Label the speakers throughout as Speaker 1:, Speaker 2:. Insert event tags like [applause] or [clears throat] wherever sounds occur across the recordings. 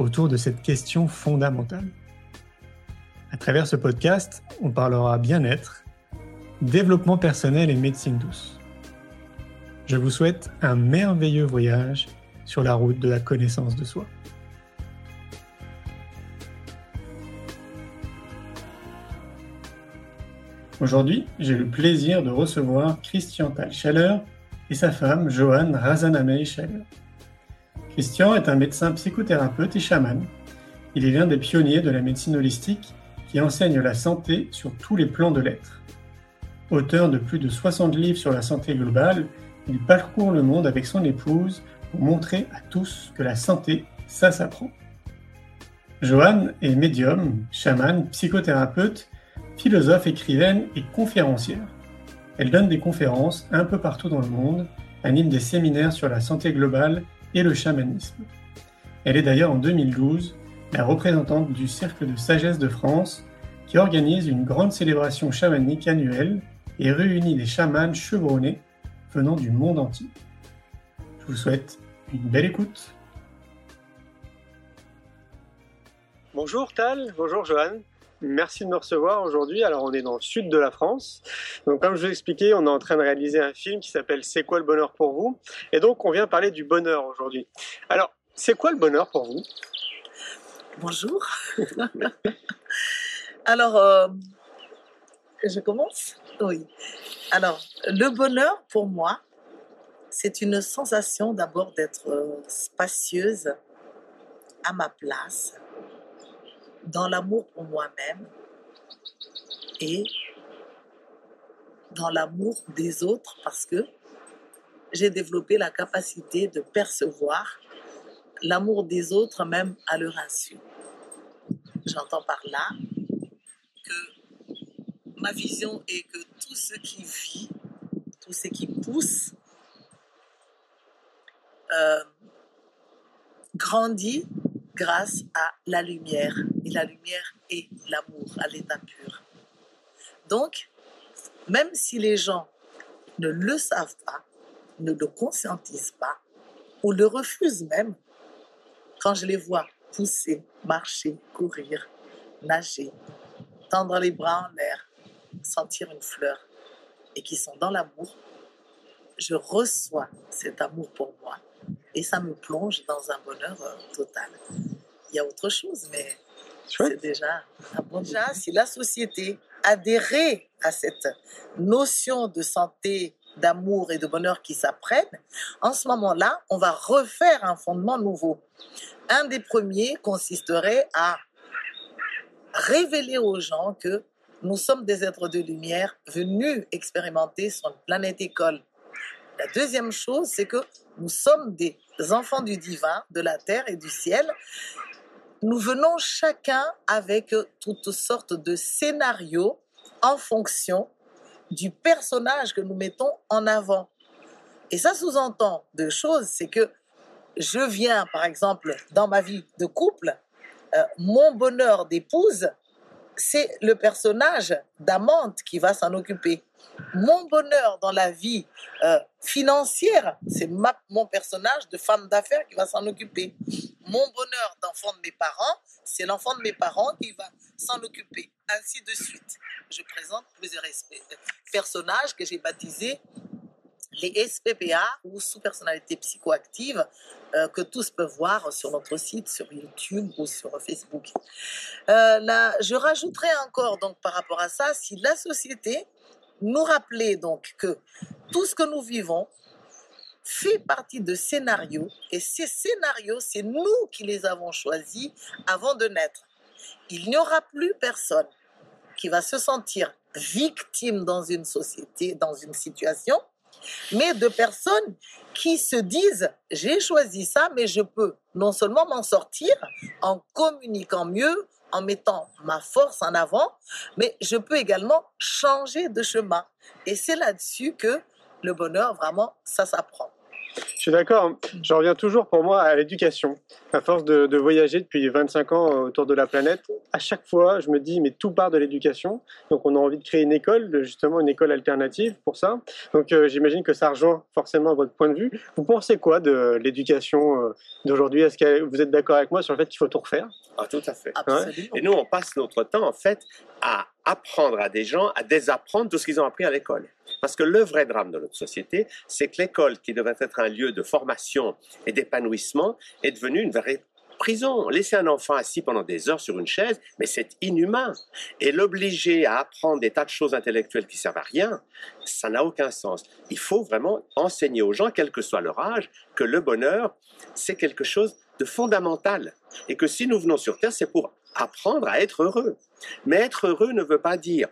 Speaker 1: autour de cette question fondamentale. À travers ce podcast, on parlera bien-être, développement personnel et médecine douce. Je vous souhaite un merveilleux voyage sur la route de la connaissance de soi. Aujourd'hui, j'ai le plaisir de recevoir Christian Tal et sa femme Joanne Scheller. Christian est un médecin psychothérapeute et chaman. Il est l'un des pionniers de la médecine holistique qui enseigne la santé sur tous les plans de l'être. Auteur de plus de 60 livres sur la santé globale, il parcourt le monde avec son épouse pour montrer à tous que la santé, ça s'apprend. Joanne est médium, chaman, psychothérapeute, philosophe, écrivaine et conférencière. Elle donne des conférences un peu partout dans le monde, anime des séminaires sur la santé globale et le chamanisme. Elle est d'ailleurs en 2012 la représentante du Cercle de Sagesse de France qui organise une grande célébration chamanique annuelle et réunit des chamans chevronnés venant du monde entier. Je vous souhaite une belle écoute. Bonjour Tal, bonjour Johan. Merci de me recevoir aujourd'hui. Alors on est dans le sud de la France. Donc comme je vous ai expliqué, on est en train de réaliser un film qui s'appelle C'est quoi le bonheur pour vous? Et donc on vient parler du bonheur aujourd'hui. Alors c'est quoi le bonheur pour vous?
Speaker 2: Bonjour. [laughs] Alors euh, je commence? Oui. Alors le bonheur pour moi, c'est une sensation d'abord d'être euh, spacieuse à ma place dans l'amour pour moi-même et dans l'amour des autres parce que j'ai développé la capacité de percevoir l'amour des autres même à leur insu. J'entends par là que ma vision est que tout ce qui vit, tout ce qui pousse, euh, grandit grâce à la lumière. Et la lumière est l'amour à l'état pur. Donc, même si les gens ne le savent pas, ne le conscientisent pas, ou le refusent même, quand je les vois pousser, marcher, courir, nager, tendre les bras en l'air, sentir une fleur, et qui sont dans l'amour, je reçois cet amour pour moi et ça me plonge dans un bonheur euh, total. Il y a autre chose, mais c'est déjà un bon Déjà, si la société adhérait à cette notion de santé, d'amour et de bonheur qui s'apprennent, en ce moment-là, on va refaire un fondement nouveau. Un des premiers consisterait à révéler aux gens que nous sommes des êtres de lumière venus expérimenter sur une planète école. La deuxième chose, c'est que nous sommes des enfants du divin, de la terre et du ciel. Nous venons chacun avec toutes sortes de scénarios en fonction du personnage que nous mettons en avant. Et ça sous-entend deux choses, c'est que je viens, par exemple, dans ma vie de couple, euh, mon bonheur d'épouse, c'est le personnage d'Amante qui va s'en occuper. Mon bonheur dans la vie euh, financière, c'est mon personnage de femme d'affaires qui va s'en occuper. Mon bonheur d'enfant de mes parents, c'est l'enfant de mes parents qui va s'en occuper. Ainsi de suite. Je présente plusieurs personnages que j'ai baptisés les SPPA ou sous-personnalités psychoactives euh, que tous peuvent voir sur notre site, sur YouTube ou sur Facebook. Euh, là, je rajouterai encore donc par rapport à ça, si la société nous rappelait donc que tout ce que nous vivons fait partie de scénarios et ces scénarios, c'est nous qui les avons choisis avant de naître. Il n'y aura plus personne qui va se sentir victime dans une société, dans une situation, mais de personnes qui se disent j'ai choisi ça, mais je peux non seulement m'en sortir en communiquant mieux, en mettant ma force en avant, mais je peux également changer de chemin. Et c'est là-dessus que le bonheur, vraiment, ça s'apprend.
Speaker 1: Je suis d'accord. Je reviens toujours pour moi à l'éducation. À force de, de, voyager depuis 25 ans autour de la planète, à chaque fois, je me dis, mais tout part de l'éducation. Donc, on a envie de créer une école, justement une école alternative pour ça. Donc, euh, j'imagine que ça rejoint forcément votre point de vue. Vous pensez quoi de l'éducation euh, d'aujourd'hui? Est-ce que vous êtes d'accord avec moi sur le fait qu'il faut tout refaire?
Speaker 3: Ah, tout à fait.
Speaker 2: Absolument.
Speaker 3: Et nous, on passe notre temps, en fait, à apprendre à des gens à désapprendre tout ce qu'ils ont appris à l'école. Parce que le vrai drame de notre société, c'est que l'école, qui devait être un lieu de formation et d'épanouissement, est devenue une vraie prison. Laisser un enfant assis pendant des heures sur une chaise, mais c'est inhumain. Et l'obliger à apprendre des tas de choses intellectuelles qui servent à rien, ça n'a aucun sens. Il faut vraiment enseigner aux gens, quel que soit leur âge, que le bonheur, c'est quelque chose de fondamental. Et que si nous venons sur Terre, c'est pour apprendre à être heureux. Mais être heureux ne veut pas dire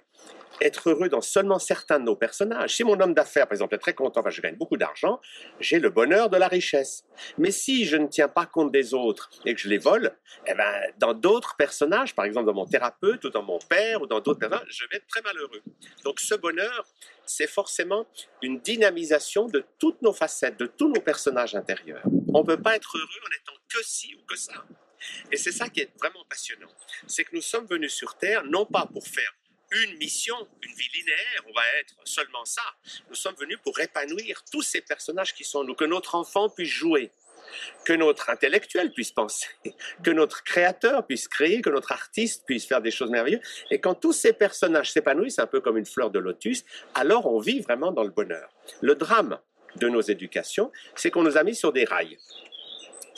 Speaker 3: être heureux dans seulement certains de nos personnages. Si mon homme d'affaires, par exemple, est très content, enfin, je gagne beaucoup d'argent, j'ai le bonheur de la richesse. Mais si je ne tiens pas compte des autres et que je les vole, eh ben, dans d'autres personnages, par exemple dans mon thérapeute ou dans mon père ou dans d'autres personnages, je vais être très malheureux. Donc ce bonheur, c'est forcément une dynamisation de toutes nos facettes, de tous nos personnages intérieurs. On ne peut pas être heureux en étant que ci ou que ça. Et c'est ça qui est vraiment passionnant. C'est que nous sommes venus sur Terre non pas pour faire une mission, une vie linéaire, on va être seulement ça. Nous sommes venus pour épanouir tous ces personnages qui sont nous, que notre enfant puisse jouer, que notre intellectuel puisse penser, [laughs] que notre créateur puisse créer, que notre artiste puisse faire des choses merveilleuses. Et quand tous ces personnages s'épanouissent, un peu comme une fleur de lotus, alors on vit vraiment dans le bonheur. Le drame de nos éducations, c'est qu'on nous a mis sur des rails.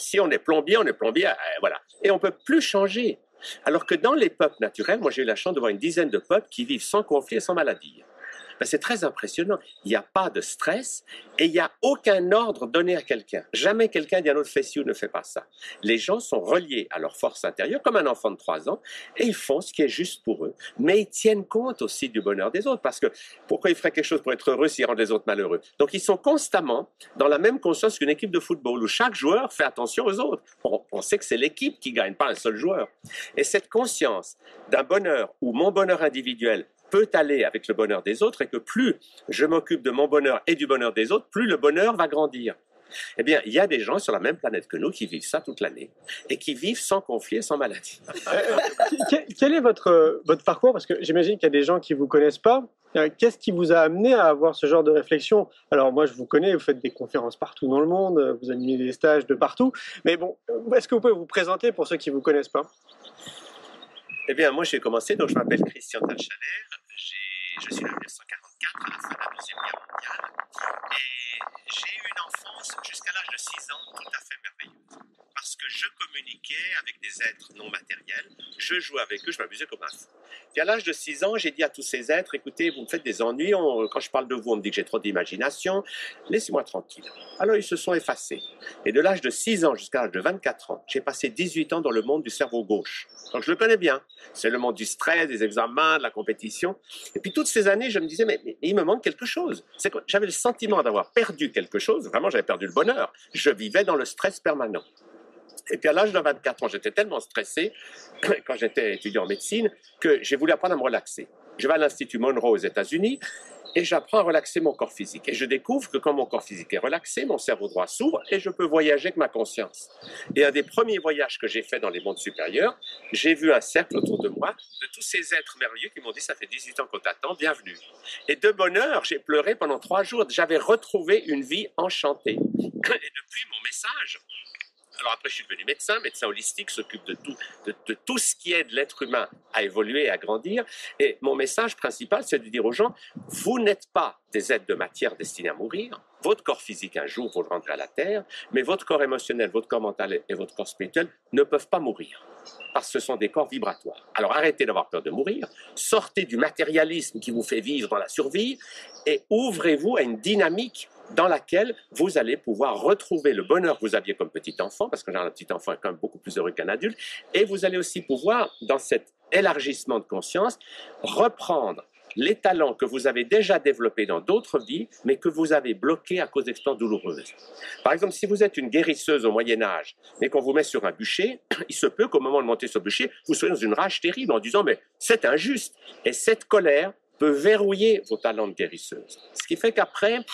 Speaker 3: Si on est plombier, on est plombier, euh, voilà. Et on peut plus changer. Alors que dans les peuples naturels, moi j'ai eu la chance de voir une dizaine de peuples qui vivent sans conflit et sans maladie. Ben, c'est très impressionnant. Il n'y a pas de stress et il n'y a aucun ordre donné à quelqu'un. Jamais quelqu'un dit à fais ou ne fait pas ça. Les gens sont reliés à leur force intérieure comme un enfant de 3 ans et ils font ce qui est juste pour eux. Mais ils tiennent compte aussi du bonheur des autres parce que pourquoi ils feraient quelque chose pour être heureux s'ils rendent les autres malheureux? Donc ils sont constamment dans la même conscience qu'une équipe de football où chaque joueur fait attention aux autres. On, on sait que c'est l'équipe qui gagne, pas un seul joueur. Et cette conscience d'un bonheur où mon bonheur individuel peut aller avec le bonheur des autres et que plus je m'occupe de mon bonheur et du bonheur des autres, plus le bonheur va grandir. Eh bien, il y a des gens sur la même planète que nous qui vivent ça toute l'année et qui vivent sans conflit et sans maladie. [laughs]
Speaker 1: Quel est votre, votre parcours? Parce que j'imagine qu'il y a des gens qui ne vous connaissent pas. Qu'est-ce qui vous a amené à avoir ce genre de réflexion? Alors moi, je vous connais, vous faites des conférences partout dans le monde, vous animez des stages de partout. Mais bon, est-ce que vous pouvez vous présenter pour ceux qui ne vous connaissent pas?
Speaker 3: Eh bien, moi, j'ai commencé, donc je m'appelle Christian Talchaler, je suis en 1944, à la fin de la Deuxième Guerre mondiale, et j'ai eu une enfance jusqu'à l'âge de 6 ans tout à fait merveilleuse. Parce que je communiquais avec des êtres non matériels, je jouais avec eux, je m'amusais comme un fou. Et à l'âge de 6 ans, j'ai dit à tous ces êtres, écoutez, vous me faites des ennuis, quand je parle de vous, on me dit que j'ai trop d'imagination, laissez-moi tranquille. Alors ils se sont effacés. Et de l'âge de 6 ans jusqu'à l'âge de 24 ans, j'ai passé 18 ans dans le monde du cerveau gauche. Donc je le connais bien. C'est le monde du stress, des examens, de la compétition. Et puis toutes ces années, je me disais, mais, il me manque quelque chose. J'avais le sentiment d'avoir perdu quelque chose. Vraiment, j'avais perdu le bonheur. Je vivais dans le stress permanent. Et puis à l'âge de 24 ans, j'étais tellement stressé, [clears throat] quand j'étais étudiant en médecine, que j'ai voulu apprendre à me relaxer. Je vais à l'Institut Monroe aux États-Unis et j'apprends à relaxer mon corps physique. Et je découvre que quand mon corps physique est relaxé, mon cerveau droit s'ouvre et je peux voyager avec ma conscience. Et un des premiers voyages que j'ai fait dans les mondes supérieurs, j'ai vu un cercle autour de moi de tous ces êtres merveilleux qui m'ont dit ça fait 18 ans qu'on t'attend, bienvenue. Et de bonheur, j'ai pleuré pendant trois jours. J'avais retrouvé une vie enchantée. [clears throat] Et depuis mon message, alors après, je suis devenu médecin, médecin holistique, s'occupe de tout, de, tout ce qui aide l'être humain à évoluer à grandir. Et mon message principal, c'est de dire aux gens, vous n'êtes pas des êtres de matière destinés à mourir. Votre corps physique, un jour, vous le rendrez à la terre, mais votre corps émotionnel, votre corps mental et votre corps spirituel ne peuvent pas mourir. Parce que ce sont des corps vibratoires. Alors arrêtez d'avoir peur de mourir, sortez du matérialisme qui vous fait vivre dans la survie et ouvrez-vous à une dynamique dans laquelle vous allez pouvoir retrouver le bonheur que vous aviez comme petit enfant, parce que un petit enfant est quand même beaucoup plus heureux qu'un adulte, et vous allez aussi pouvoir, dans cet élargissement de conscience, reprendre les talents que vous avez déjà développés dans d'autres vies, mais que vous avez bloqués à cause d'expériences douloureuses. Par exemple, si vous êtes une guérisseuse au Moyen Âge, mais qu'on vous met sur un bûcher, [clears throat] il se peut qu'au moment de monter sur le bûcher, vous soyez dans une rage terrible en disant, mais c'est injuste. Et cette colère peut verrouiller vos talents de guérisseuse. Ce qui fait qu'après,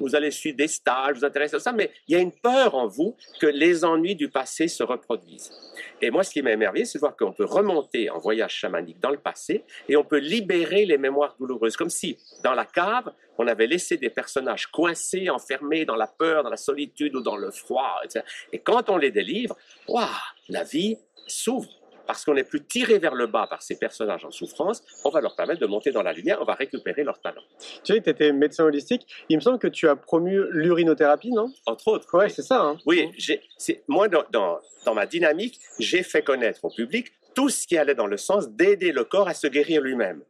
Speaker 3: vous allez suivre des stages, vous intéressez à ça, mais il y a une peur en vous que les ennuis du passé se reproduisent. Et moi, ce qui m'a émerveillé, c'est de voir qu'on peut remonter en voyage chamanique dans le passé et on peut libérer les mémoires douloureuses, comme si dans la cave, on avait laissé des personnages coincés, enfermés dans la peur, dans la solitude ou dans le froid, etc. Et quand on les délivre, waouh, la vie s'ouvre parce qu'on n'est plus tiré vers le bas par ces personnages en souffrance, on va leur permettre de monter dans la lumière, on va récupérer leur talent.
Speaker 4: Tu sais que tu étais médecin holistique. Il me semble que tu as promu l'urinothérapie, non?
Speaker 3: Entre autres.
Speaker 4: Ouais, c'est ça. Hein.
Speaker 3: Oui, moi, dans, dans, dans ma dynamique, j'ai fait connaître au public tout ce qui allait dans le sens d'aider le corps à se guérir lui-même.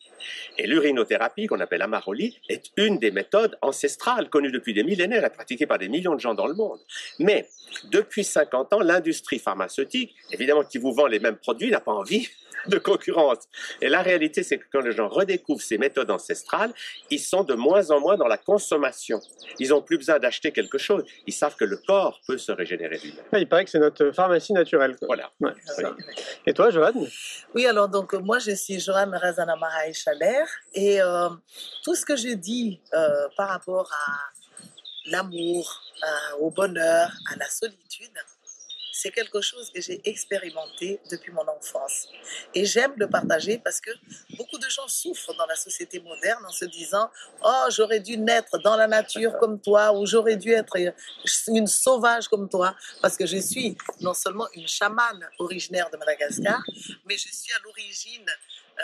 Speaker 3: Et l'urinothérapie, qu'on appelle amaroli, est une des méthodes ancestrales connues depuis des millénaires et pratiquée par des millions de gens dans le monde. Mais depuis 50 ans, l'industrie pharmaceutique, évidemment qui vous vend les mêmes produits, n'a pas envie de concurrence. Et la réalité, c'est que quand les gens redécouvrent ces méthodes ancestrales, ils sont de moins en moins dans la consommation. Ils n'ont plus besoin d'acheter quelque chose. Ils savent que le corps peut se régénérer lui-même.
Speaker 4: Ah, il paraît que c'est notre pharmacie naturelle. quoi.
Speaker 3: Voilà.
Speaker 4: Ouais. Et toi,
Speaker 2: Oui, alors donc euh, moi je suis Joanne Razanamara Chaler et euh, tout ce que je dis euh, par rapport à l'amour, à- au bonheur, à la solitude, c'est quelque chose que j'ai expérimenté depuis mon enfance. Et j'aime le partager parce que beaucoup de gens souffrent dans la société moderne en se disant Oh, j'aurais dû naître dans la nature comme toi, ou j'aurais dû être une sauvage comme toi, parce que je suis non seulement une chamane originaire de Madagascar, mais je suis à l'origine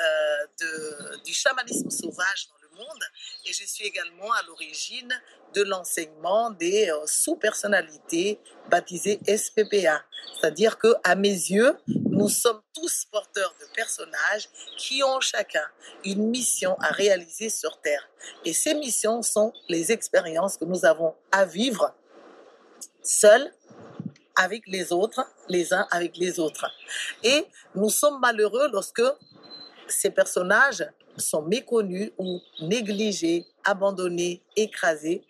Speaker 2: euh, du chamanisme sauvage dans le monde et je suis également à l'origine de l'enseignement des euh, sous-personnalités baptisées SPPA. C'est-à-dire que, à mes yeux, nous sommes tous porteurs de personnages qui ont chacun une mission à réaliser sur Terre. Et ces missions sont les expériences que nous avons à vivre seuls avec les autres, les uns avec les autres. Et nous sommes malheureux lorsque ces personnages sont méconnus ou négligés, abandonnés, écrasés,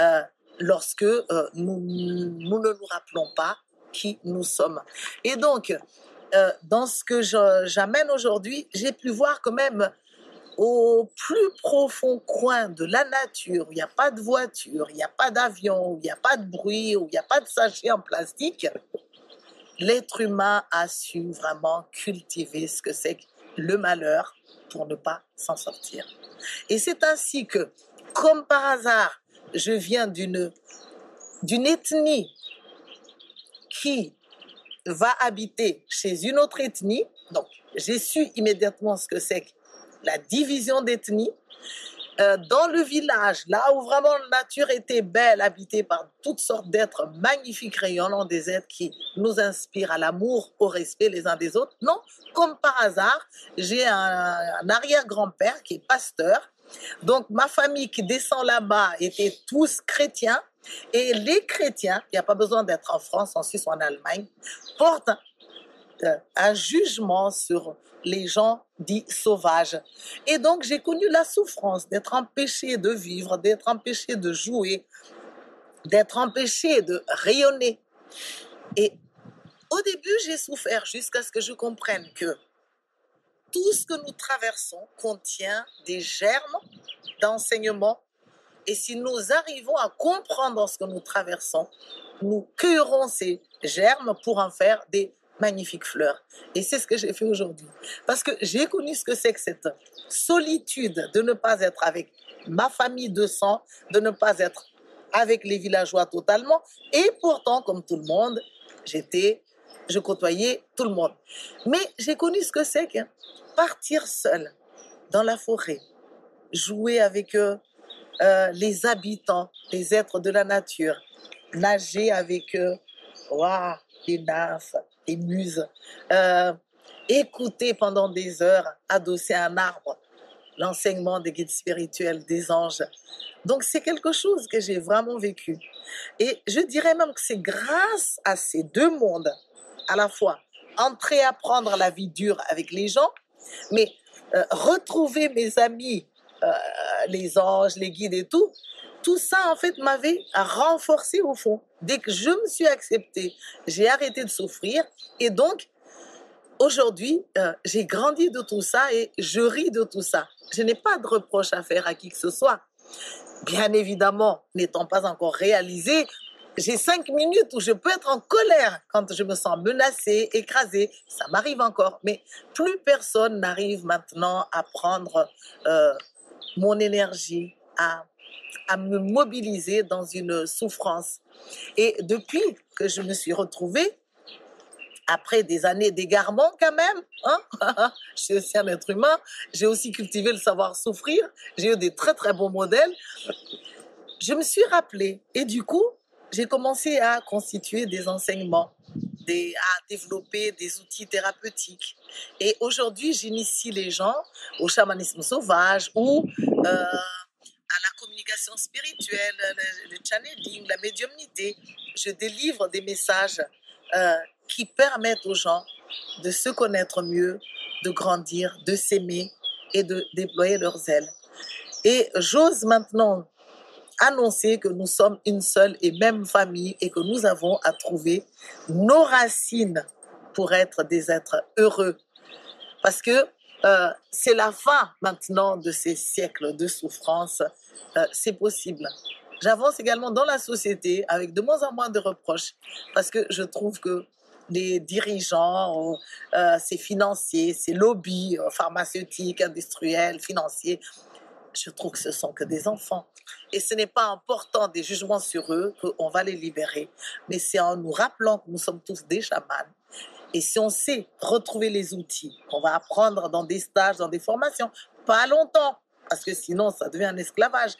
Speaker 2: euh, lorsque euh, nous, ne nous rappelons pas qui nous sommes. Et donc, euh, dans ce que j'amène aujourd'hui, j'ai pu voir quand même au plus profond coin de la nature, où il n'y a pas de voiture, il n'y a pas d'avion, il n'y a pas de bruit, où il n'y a pas de sachet en plastique, l'être humain a su vraiment cultiver ce que c'est le malheur pour ne pas s'en sortir. Et c'est ainsi que, comme par hasard, je viens d'une d'une ethnie qui va habiter chez une autre ethnie. Donc, j'ai su immédiatement ce que c'est que la division d'ethnie. Euh, dans le village, là où vraiment la nature était belle, habitée par toutes sortes d'êtres magnifiques, rayonnants, des êtres qui nous inspirent à l'amour, au respect les uns des autres. Non, comme par hasard, j'ai un, un arrière-grand-père qui est pasteur. Donc, ma famille qui descend là-bas était tous chrétiens. Et les chrétiens, il n'y a pas besoin d'être en France, en Suisse ou en Allemagne, portent un jugement sur les gens dits sauvages. Et donc, j'ai connu la souffrance d'être empêché de vivre, d'être empêché de jouer, d'être empêché de rayonner. Et au début, j'ai souffert jusqu'à ce que je comprenne que tout ce que nous traversons contient des germes d'enseignement. Et si nous arrivons à comprendre ce que nous traversons, nous cueillerons ces germes pour en faire des magnifiques fleurs. Et c'est ce que j'ai fait aujourd'hui. Parce que j'ai connu ce que c'est que cette solitude de ne pas être avec ma famille de sang, de ne pas être avec les villageois totalement. Et pourtant, comme tout le monde, j'étais, je côtoyais tout le monde. Mais j'ai connu ce que c'est que partir seul dans la forêt, jouer avec eux, euh, les habitants, les êtres de la nature, nager avec eux, waouh, les nymphes, muses, euh, écouter pendant des heures, adossé à un arbre, l'enseignement des guides spirituels, des anges. Donc c'est quelque chose que j'ai vraiment vécu. Et je dirais même que c'est grâce à ces deux mondes, à la fois entrer à apprendre la vie dure avec les gens, mais euh, retrouver mes amis euh, les anges, les guides et tout, tout ça, en fait, m'avait renforcé au fond. Dès que je me suis acceptée, j'ai arrêté de souffrir. Et donc, aujourd'hui, euh, j'ai grandi de tout ça et je ris de tout ça. Je n'ai pas de reproche à faire à qui que ce soit. Bien évidemment, n'étant pas encore réalisé, j'ai cinq minutes où je peux être en colère quand je me sens menacée, écrasée. Ça m'arrive encore. Mais plus personne n'arrive maintenant à prendre euh, mon énergie, à, à me mobiliser dans une souffrance. Et depuis que je me suis retrouvée, après des années d'égarement quand même, hein [laughs] je suis aussi un être humain, j'ai aussi cultivé le savoir souffrir, j'ai eu des très très bons modèles. Je me suis rappelée et du coup, j'ai commencé à constituer des enseignements, à développer des outils thérapeutiques. Et aujourd'hui, j'initie les gens au chamanisme sauvage ou euh, spirituelle, le, le, channeling, la médiumnité. Je délivre des messages euh, qui permettent aux gens de se connaître mieux, de grandir, de s'aimer et de déployer leurs ailes. Et j'ose maintenant annoncer que nous sommes une seule et même famille et que nous avons à trouver nos racines pour être des êtres heureux. Parce que euh, c'est la fin maintenant de ces siècles de souffrance. Euh, c'est possible. J'avance également dans la société avec de moins en moins de reproches parce que je trouve que les dirigeants, euh, ces financiers, ces lobbies euh, pharmaceutiques, industriels, financiers, je trouve que ce sont que des enfants. Et ce n'est pas en portant des jugements sur eux qu'on va les libérer, mais c'est en nous rappelant que nous sommes tous des chamans. Et si on sait retrouver les outils qu'on va apprendre dans des stages, dans des formations, pas longtemps, parce que sinon ça devient un esclavage,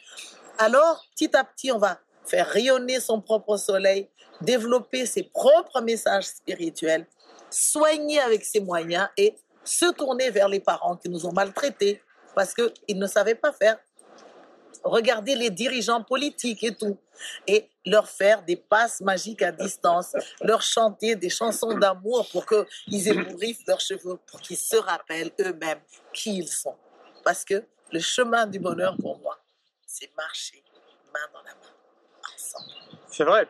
Speaker 2: alors petit à petit on va faire rayonner son propre soleil, développer ses propres messages spirituels, soigner avec ses moyens et se tourner vers les parents qui nous ont maltraités parce qu'ils ne savaient pas faire. Regarder les dirigeants politiques et tout, et leur faire des passes magiques à distance, leur chanter des chansons d'amour pour qu'ils ébouriffent leurs cheveux, pour qu'ils se rappellent eux-mêmes qui ils sont. Parce que le chemin du bonheur pour moi, c'est marcher main dans la main, ensemble.
Speaker 4: C'est vrai.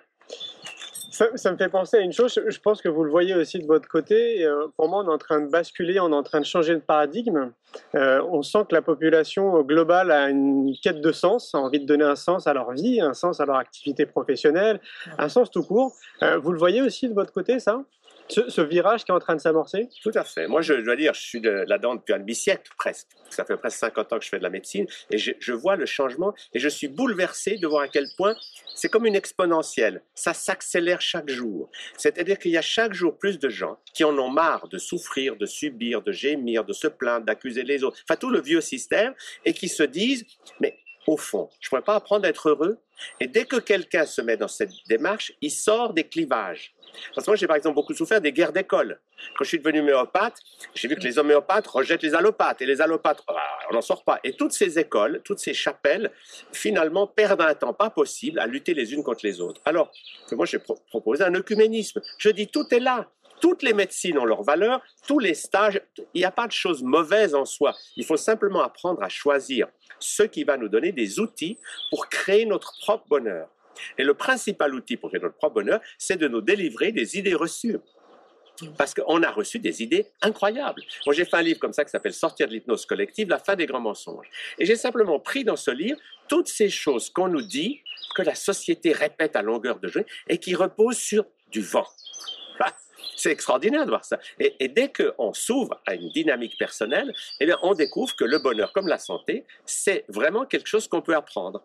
Speaker 4: Ça, ça, me fait penser à une chose, je pense que vous le voyez aussi de votre côté. Euh, pour moi, on est en train de basculer, on est en train de changer de paradigme. Euh, on sent que la population globale a une quête de sens, a envie de donner un sens à leur vie, un sens à leur activité professionnelle, un sens tout court. Euh, vous le voyez aussi de votre côté, ça? Ce, virage qui est en train de s'amorcer?
Speaker 3: Tout à fait. Moi, je dois dire, je suis là-dedans depuis un demi-siècle presque. Ça fait presque 50 ans que je fais de la médecine et je, je vois le changement et je suis bouleversé de voir à quel point c'est comme une exponentielle. Ça s'accélère chaque jour. C'est-à-dire qu'il y a chaque jour plus de gens qui en ont marre de souffrir, de subir, de gémir, de se plaindre, d'accuser les autres. Enfin, tout le vieux système et qui se disent, mais au fond, je ne pourrais pas apprendre à être heureux. Et dès que quelqu'un se met dans cette démarche, il sort des clivages. Parce que moi, j'ai par exemple beaucoup souffert des guerres d'école. Quand je suis devenu homéopathe, j'ai vu que les homéopathes rejettent les allopathes. Et les allopathes, on n'en sort pas. Et toutes ces écoles, toutes ces chapelles, finalement, perdent un temps pas possible à lutter les unes contre les autres. Alors moi, j'ai pro proposé un œcuménisme. Je dis, tout est là. Toutes les médecines ont leur valeur, tous les stages, il n'y a pas de chose mauvaise en soi. Il faut simplement apprendre à choisir ce qui va nous donner des outils pour créer notre propre bonheur. Et le principal outil pour créer notre propre bonheur, c'est de nous délivrer des idées reçues. Parce qu'on a reçu des idées incroyables. Moi, j'ai fait un livre comme ça qui s'appelle Sortir de l'hypnose collective, la fin des grands mensonges. Et j'ai simplement pris dans ce livre toutes ces choses qu'on nous dit, que la société répète à longueur de journée et qui reposent sur du vent. C'est extraordinaire de voir ça. Et, et dès qu'on s'ouvre à une dynamique personnelle, eh bien, on découvre que le bonheur, comme la santé, c'est vraiment quelque chose qu'on peut apprendre.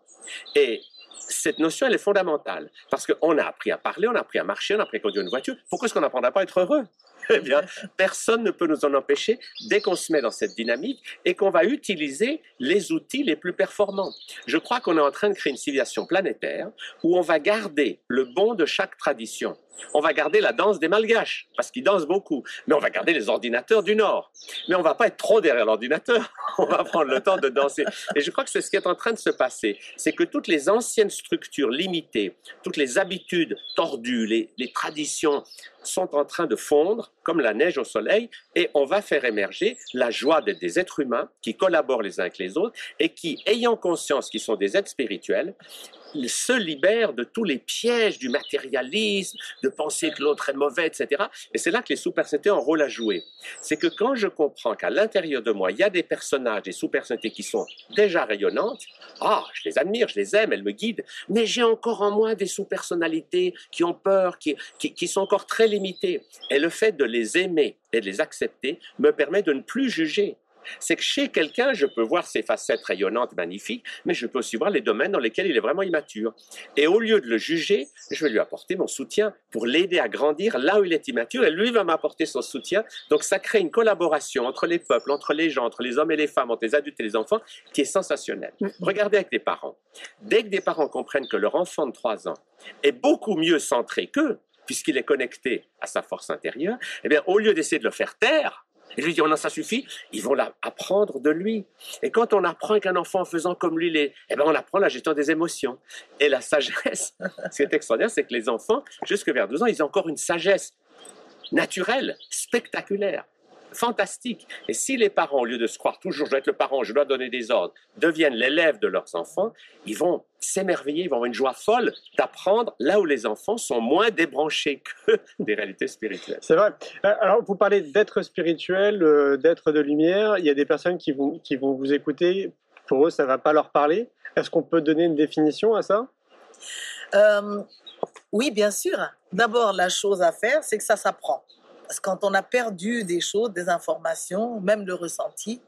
Speaker 3: Et cette notion, elle est fondamentale. Parce qu'on a appris à parler, on a appris à marcher, on a appris à conduire une voiture. Pourquoi est-ce qu'on n'apprendra pas à être heureux? [laughs] Eh bien, personne ne peut nous en empêcher dès qu'on se met dans cette dynamique et qu'on va utiliser les outils les plus performants. Je crois qu'on est en train de créer une civilisation planétaire où on va garder le bon de chaque tradition. On va garder la danse des Malgaches, parce qu'ils dansent beaucoup. Mais on va garder les ordinateurs du Nord. Mais on va pas être trop derrière l'ordinateur. [laughs] On va prendre le temps de danser. Et je crois que c'est ce qui est en train de se passer. C'est que toutes les anciennes structures limitées, toutes les habitudes tordues, les, les traditions sont en train de fondre comme la neige au soleil et on va faire émerger la joie des êtres humains qui collaborent les uns avec les autres et qui, ayant conscience qu'ils sont des êtres spirituels, ils se libèrent de tous les pièges du matérialisme, de penser que l'autre est mauvais, etc. Et c'est là que les sous-personnalités ont un rôle à jouer. C'est que quand je comprends qu'à l'intérieur de moi, il y a des personnages, des sous-personnalités qui sont déjà rayonnantes, ah, je les admire, je les aime, elles me guident, mais j'ai encore en moi des sous-personnalités qui ont peur, qui, qui, qui sont encore très limitées. Et le fait de les aimer et de les accepter me permet de ne plus juger c'est que chez quelqu'un, je peux voir ses facettes rayonnantes, magnifiques, mais je peux aussi voir les domaines dans lesquels il est vraiment immature. Et au lieu de le juger, je vais lui apporter mon soutien pour l'aider à grandir là où il est immature, et lui va m'apporter son soutien. Donc ça crée une collaboration entre les peuples, entre les gens, entre les hommes et les femmes, entre les adultes et les enfants, qui est sensationnelle. Regardez avec les parents. Dès que des parents comprennent que leur enfant de 3 ans est beaucoup mieux centré qu'eux, puisqu'il est connecté à sa force intérieure, eh bien, au lieu d'essayer de le faire taire, et lui dit, oh non, ça suffit. Ils vont apprendre de lui. Et quand on apprend qu'un enfant en faisant comme lui, les, eh ben on apprend la gestion des émotions. Et la sagesse, [laughs] ce qui est extraordinaire, c'est que les enfants, jusque vers 12 ans, ils ont encore une sagesse naturelle, spectaculaire fantastique. Et si les parents, au lieu de se croire toujours, je dois être le parent, je dois donner des ordres, deviennent l'élève de leurs enfants, ils vont s'émerveiller, ils vont avoir une joie folle d'apprendre là où les enfants sont moins débranchés que [laughs] des réalités spirituelles.
Speaker 4: C'est vrai. Euh, alors, vous parlez d'être spirituel, euh, d'être de lumière. Il y a des personnes qui vont, qui vont vous écouter. Pour eux, ça ne va pas leur parler. Est-ce qu'on peut donner une définition à ça?
Speaker 2: Euh, Oui, bien sûr. D'abord, la chose à faire, c'est que ça s'apprend. Parce quand on a perdu des choses, des informations, même le ressenti,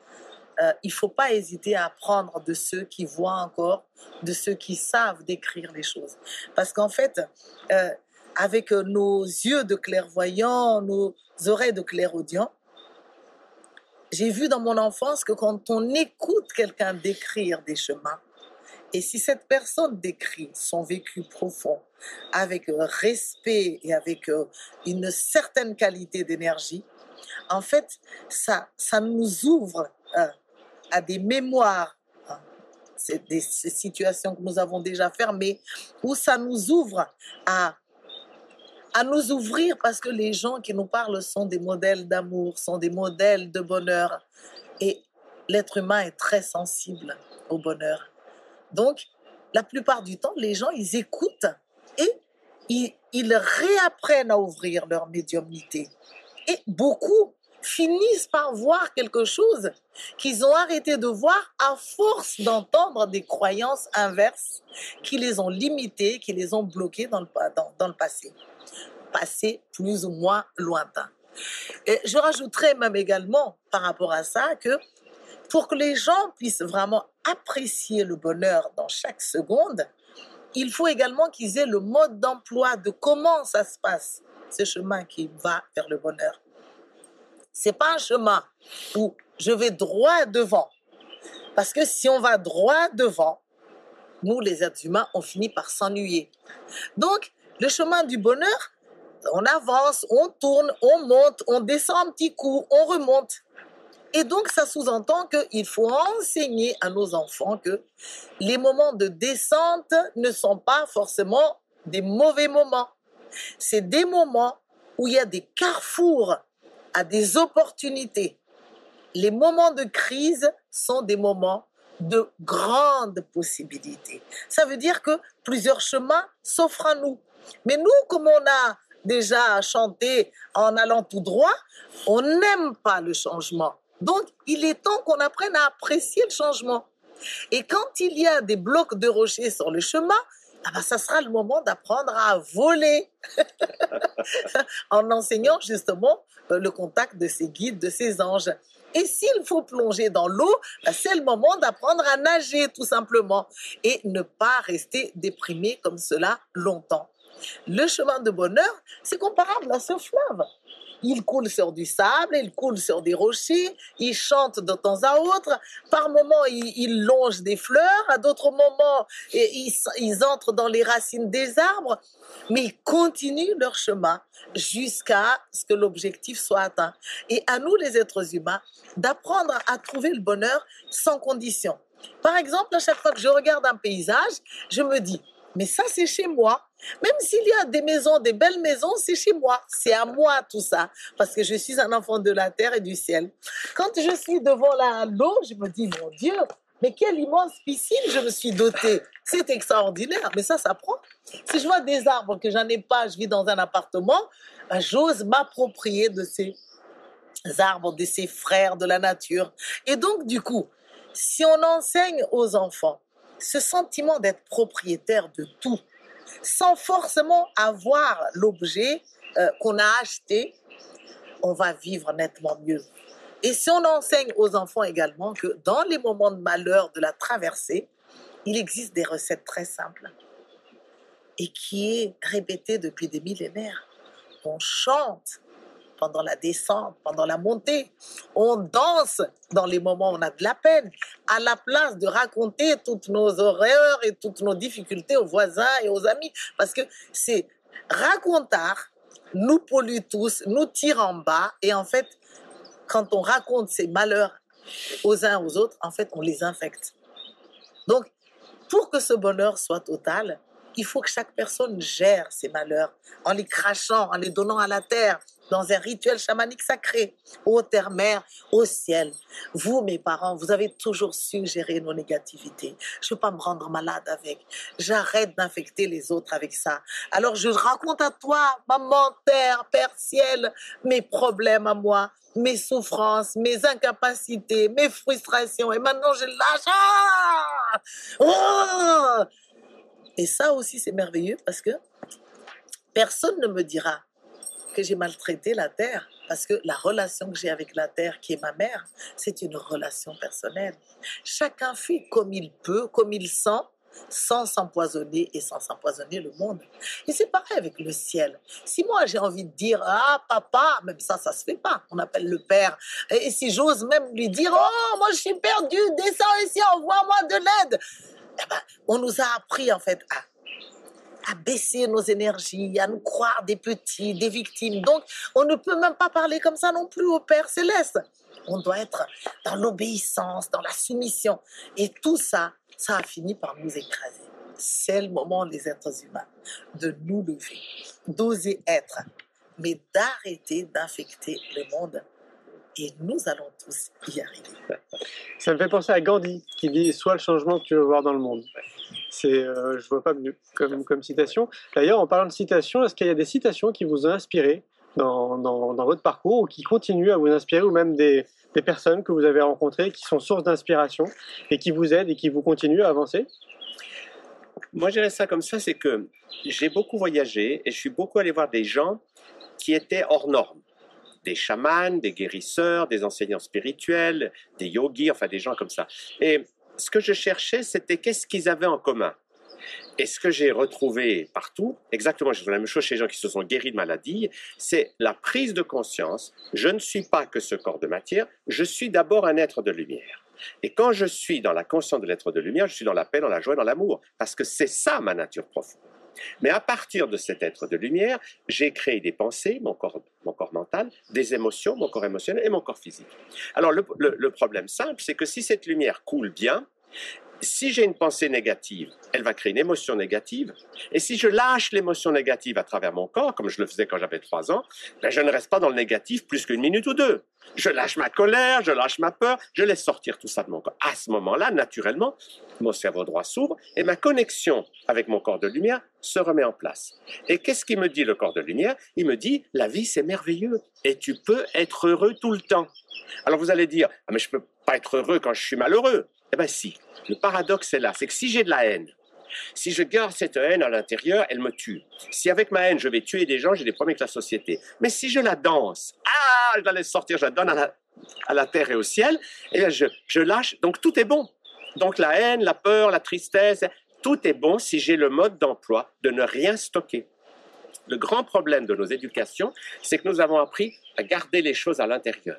Speaker 2: euh, il ne faut pas hésiter à apprendre de ceux qui voient encore, de ceux qui savent décrire les choses. Parce qu'en fait, euh, avec nos yeux de clairvoyants, nos oreilles de clairaudient, j'ai vu dans mon enfance que quand on écoute quelqu'un décrire des chemins, et si cette personne décrit son vécu profond avec respect et avec euh, une certaine qualité d'énergie, en fait, ça, ça nous ouvre euh, à des mémoires. Hein. C'est des situations que nous avons déjà fermées, où ça nous ouvre à, à nous ouvrir parce que les gens qui nous parlent sont des modèles d'amour, sont des modèles de bonheur. Et l'être humain est très sensible au bonheur. Donc, la plupart du temps, les gens, ils écoutent et ils, réapprennent à ouvrir leur médiumnité. Et beaucoup finissent par voir quelque chose qu'ils ont arrêté de voir à force d'entendre des croyances inverses qui les ont limitées, qui les ont bloquées dans le, dans le passé. Passé plus ou moins lointain. Et je rajouterais même également par rapport à ça que pour que les gens puissent vraiment apprécier le bonheur dans chaque seconde, il faut également qu'ils aient le mode d'emploi de comment ça se passe, ce chemin qui va vers le bonheur. C'est pas un chemin où je vais droit devant. Parce que si on va droit devant, nous, les êtres humains, on finit par s'ennuyer. Donc, le chemin du bonheur, on avance, on tourne, on monte, on descend un petit coup, on remonte. Et donc, ça sous-entend qu'il faut enseigner à nos enfants que les moments de descente ne sont pas forcément des mauvais moments. C'est des moments où il y a des carrefours à des opportunités. Les moments de crise sont des moments de grandes possibilités. Ça veut dire que plusieurs chemins s'offrent à nous. Mais nous, comme on a déjà chanté en allant tout droit, on n'aime pas le changement. Donc, il est temps qu'on apprenne à apprécier le changement. Et quand il y a des blocs de rochers sur le chemin, ah ben, ça sera le moment d'apprendre à voler [laughs] en enseignant justement euh, le contact de ses guides, de ses anges. Et s'il faut plonger dans l'eau, ben, c'est le moment d'apprendre à nager tout simplement et ne pas rester déprimé comme cela longtemps. Le chemin de bonheur, c'est comparable à ce fleuve. Il coule sur du sable, il coule sur des rochers, il chante de temps à autre. Par moments, il, longe des fleurs, à d'autres moments, ils entrent dans les racines des arbres, mais ils continuent leur chemin jusqu'à ce que l'objectif soit atteint. Et à nous, les êtres humains, d'apprendre à trouver le bonheur sans condition. Par exemple, à chaque fois que je regarde un paysage, je me dis, Mais ça, c'est chez moi. Même s'il y a des maisons, des belles maisons, c'est chez moi. C'est à moi tout ça. Parce que je suis un enfant de la terre et du ciel. Quand je suis devant la l'eau, je me dis, mon Dieu, mais quelle immense piscine je me suis dotée. C'est extraordinaire. Mais ça, ça prend. Si je vois des arbres que j'en ai pas, je vis dans un appartement, ben, j'ose m'approprier de ces arbres, de ces frères de la nature. Et donc, du coup, si on enseigne aux enfants ce sentiment d'être propriétaire de tout, sans forcément avoir l'objet euh, qu'on a acheté, on va vivre nettement mieux. Et si on enseigne aux enfants également que dans les moments de malheur de la traversée, il existe des recettes très simples et qui est répétée depuis des millénaires. On chante pendant la descente, pendant la montée. On danse dans les moments où on a de la peine, à la place de raconter toutes nos horreurs et toutes nos difficultés aux voisins et aux amis. Parce que c'est racontard nous pollue tous, nous tire en bas. Et en fait, quand on raconte ces malheurs aux uns aux autres, en fait, on les infecte. Donc, pour que ce bonheur soit total, il faut que chaque personne gère ses malheurs en les crachant, en les donnant à la terre, dans un rituel chamanique sacré. Ô terre-mère, au ciel, vous, mes parents, vous avez toujours su gérer nos négativités. Je ne veux pas me rendre malade avec. J'arrête d'infecter les autres avec ça. Alors je raconte à toi, maman, terre, père, ciel, mes problèmes à moi, mes souffrances, mes incapacités, mes frustrations. Et maintenant, je lâche. Oh et ça aussi, c'est merveilleux parce que personne ne me dira que j'ai maltraité la terre parce que la relation que j'ai avec la terre, qui est ma mère, c'est une relation personnelle. Chacun fait comme il peut, comme il sent, sans s'empoisonner et sans s'empoisonner le monde. Et c'est pareil avec le ciel. Si moi j'ai envie de dire ah papa, même ça ça se fait pas. On appelle le père. Et si j'ose même lui dire oh moi je suis perdu, descends ici, envoie-moi de l'aide. Eh ben, on nous a appris en fait à, à baisser nos énergies, à nous croire des petits, des victimes. Donc, on ne peut même pas parler comme ça non plus au Père céleste. On doit être dans l'obéissance, dans la soumission. Et tout ça, ça a fini par nous écraser. C'est le moment, les êtres humains, de nous lever, d'oser être, mais d'arrêter d'infecter le monde et nous allons tous y arriver.
Speaker 4: Ça me fait penser à Gandhi qui dit Sois le changement que tu veux voir dans le monde. C'est, euh, je vois pas mieux comme, comme citation. D'ailleurs, en parlant de citation, est-ce qu'il y a des citations qui vous ont inspiré dans, dans, dans, votre parcours ou qui continuent à vous inspirer ou même des, des personnes que vous avez rencontrées qui sont source d'inspiration et qui vous aident et qui vous continuent à avancer?
Speaker 3: Moi, je dirais ça comme ça c'est que j'ai beaucoup voyagé et je suis beaucoup allé voir des gens qui étaient hors normes des chamans, des guérisseurs, des enseignants spirituels, des yogis, enfin des gens comme ça. Et ce que je cherchais, c'était qu'est-ce qu'ils avaient en commun. Et ce que j'ai retrouvé partout, exactement, j'ai la même chose chez les gens qui se sont guéris de maladies, c'est la prise de conscience. Je ne suis pas que ce corps de matière, je suis d'abord un être de lumière. Et quand je suis dans la conscience de l'être de lumière, je suis dans la paix, dans la joie, dans l'amour, parce que c'est ça ma nature profonde. Mais à partir de cet être de lumière, j'ai créé des pensées, mon corps, mental, des émotions, mon corps émotionnel et mon corps physique. Alors le problème simple, c'est que si cette lumière coule bien, si j'ai une pensée négative, elle va créer une émotion négative. Et si je lâche l'émotion négative à travers mon corps, comme je le faisais quand j'avais trois ans, ben je ne reste pas dans le négatif plus qu'une minute ou deux. Je lâche ma colère, je lâche ma peur, je laisse sortir tout ça de mon corps. À ce moment-là, naturellement, mon cerveau droit s'ouvre et ma connexion avec mon corps de lumière se remet en place. Et qu'est-ce qui me dit le corps de lumière? Il me dit, la vie c'est merveilleux et tu peux être heureux tout le temps. Alors vous allez dire, ah, mais je peux pas être heureux quand je suis malheureux. Eh bien si, le paradoxe est là, c'est que si j'ai de la haine, si je garde cette haine à l'intérieur, elle me tue. Si avec ma haine, je vais tuer des gens, j'ai des problèmes avec la société. Mais si je la danse, ah, je la laisse sortir, je la donne à la, terre et au ciel, et eh je, je lâche, donc tout est bon. Donc la haine, la peur, la tristesse, tout est bon si j'ai le mode d'emploi de ne rien stocker. Le grand problème de nos éducations, c'est que nous avons appris à garder les choses à l'intérieur.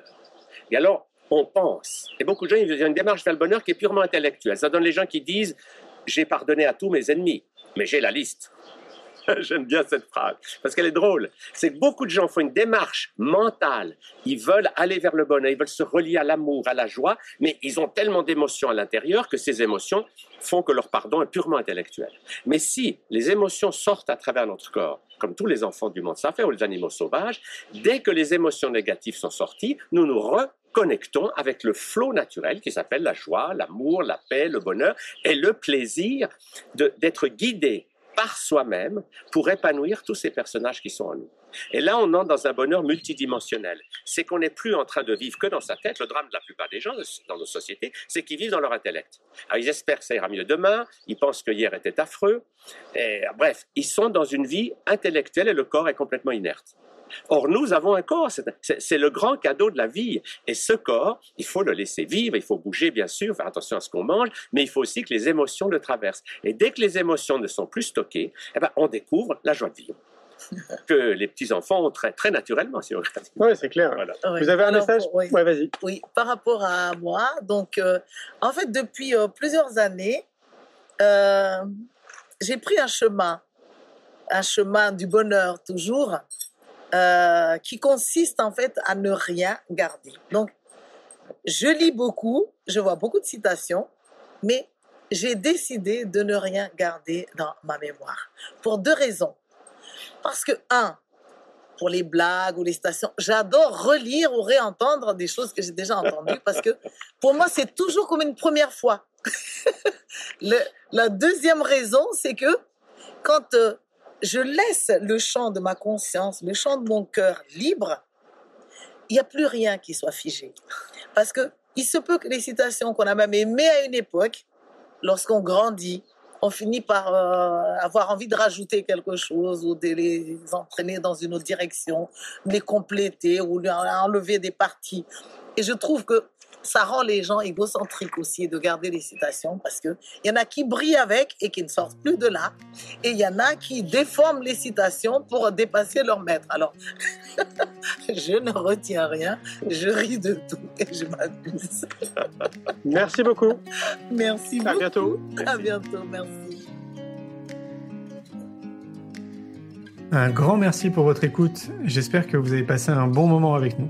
Speaker 3: Et alors, on pense. Et beaucoup de gens, ils ont une démarche vers le bonheur qui est purement intellectuelle. Ça donne les gens qui disent j'ai pardonné à tous mes ennemis, mais j'ai la liste. [laughs] J'aime bien cette phrase parce qu'elle est drôle. C'est que beaucoup de gens font une démarche mentale. Ils veulent aller vers le bonheur, ils veulent se relier à l'amour, à la joie, mais ils ont tellement d'émotions à l'intérieur que ces émotions font que leur pardon est purement intellectuel. Mais si les émotions sortent à travers notre corps, comme tous les enfants du monde savent faire ou les animaux sauvages, dès que les émotions négatives sont sorties, nous nous reconnectons avec le flot naturel qui s'appelle la joie, l'amour, la paix, le bonheur et le plaisir d'être guidé par soi-même pour épanouir tous ces personnages qui sont en nous. Et là, on entre dans un bonheur multidimensionnel. C'est qu'on n'est plus en train de vivre que dans sa tête. Le drame de la plupart des gens dans nos sociétés, c'est qu'ils vivent dans leur intellect. Alors, ils espèrent que ça ira mieux demain, ils pensent que hier était affreux. Et, bref, ils sont dans une vie intellectuelle et le corps est complètement inerte. Or, nous avons un corps, c'est le grand cadeau de la vie. Et ce corps, il faut le laisser vivre, il faut bouger, bien sûr, faire attention à ce qu'on mange, mais il faut aussi que les émotions le traversent. Et dès que les émotions ne sont plus stockées, eh ben, on découvre la joie de vivre [laughs] que les petits-enfants ont très, très naturellement, si
Speaker 4: Oui, c'est clair. Vous avez un message
Speaker 2: Oui,
Speaker 4: vas-y.
Speaker 2: Oui, par rapport à moi, donc, euh, en fait, depuis euh, plusieurs années, euh, j'ai pris un chemin, un chemin du bonheur toujours, qui consiste en fait à ne rien garder. Donc, je lis beaucoup, je vois beaucoup de citations, mais j'ai décidé de ne rien garder dans ma mémoire. Pour deux raisons. Parce que, un, pour les blagues ou les stations, j'adore relire ou réentendre des choses que j'ai déjà entendues parce que pour moi, c'est toujours comme une première fois. [laughs] la deuxième raison, c'est que quand euh, je laisse le champ de ma conscience, le champ de mon cœur libre, il n'y a plus rien qui soit figé. Parce que il se peut que les citations qu'on a même aimées à une époque, lorsqu'on grandit, on finit par euh, avoir envie de rajouter quelque chose ou de les entraîner dans une autre direction, les compléter ou enlever des parties. Et je trouve que ça rend les gens égocentriques aussi de garder les citations parce que il y en a qui brillent avec et qui ne sortent plus de là et il y en a qui déforment les citations pour dépasser leur maître. Alors, [laughs] je ne retiens rien, je ris de tout et je m'amuse. [laughs]
Speaker 4: Merci beaucoup.
Speaker 2: Merci beaucoup.
Speaker 4: À bientôt.
Speaker 2: À bientôt, merci.
Speaker 1: Un grand merci pour votre écoute. J'espère que vous avez passé un bon moment avec nous.